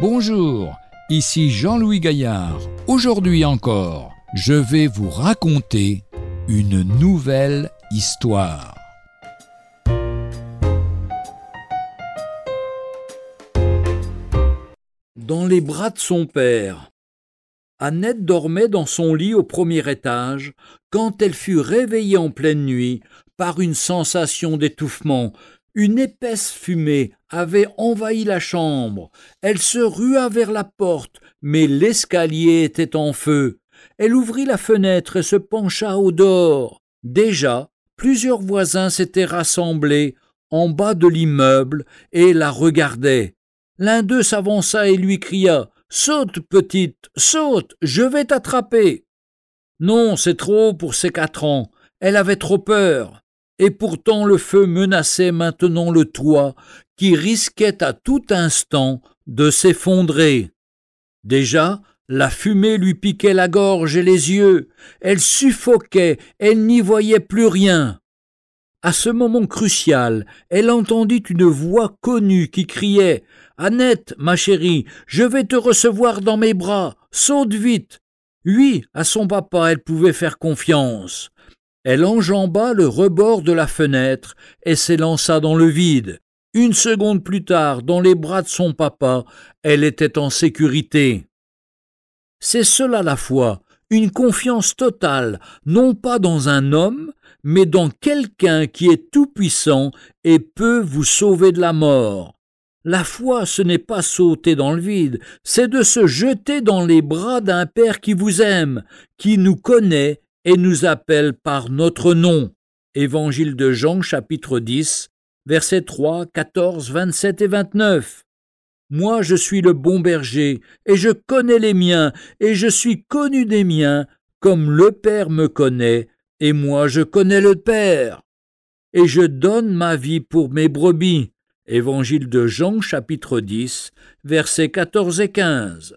Bonjour, ici Jean-Louis Gaillard. Aujourd'hui encore, je vais vous raconter une nouvelle histoire. Dans les bras de son père. Annette dormait dans son lit au premier étage quand elle fut réveillée en pleine nuit par une sensation d'étouffement. Une épaisse fumée avait envahi la chambre. Elle se rua vers la porte, mais l'escalier était en feu. Elle ouvrit la fenêtre et se pencha au dehors. Déjà, plusieurs voisins s'étaient rassemblés en bas de l'immeuble et la regardaient. L'un d'eux s'avança et lui cria Saute, petite, saute, je vais t'attraper. Non, c'est trop pour ses quatre ans. Elle avait trop peur. Et pourtant le feu menaçait maintenant le toit, qui risquait à tout instant de s'effondrer. Déjà, la fumée lui piquait la gorge et les yeux, elle suffoquait, elle n'y voyait plus rien. À ce moment crucial, elle entendit une voix connue qui criait Annette, ma chérie, je vais te recevoir dans mes bras, saute vite. Oui, à son papa elle pouvait faire confiance. Elle enjamba le rebord de la fenêtre et s'élança dans le vide. Une seconde plus tard, dans les bras de son papa, elle était en sécurité. C'est cela la foi, une confiance totale, non pas dans un homme, mais dans quelqu'un qui est tout-puissant et peut vous sauver de la mort. La foi, ce n'est pas sauter dans le vide, c'est de se jeter dans les bras d'un Père qui vous aime, qui nous connaît et nous appelle par notre nom. Évangile de Jean chapitre 10, versets 3, 14, 27 et 29. Moi je suis le bon berger, et je connais les miens, et je suis connu des miens, comme le Père me connaît, et moi je connais le Père. Et je donne ma vie pour mes brebis. Évangile de Jean chapitre 10, versets 14 et 15.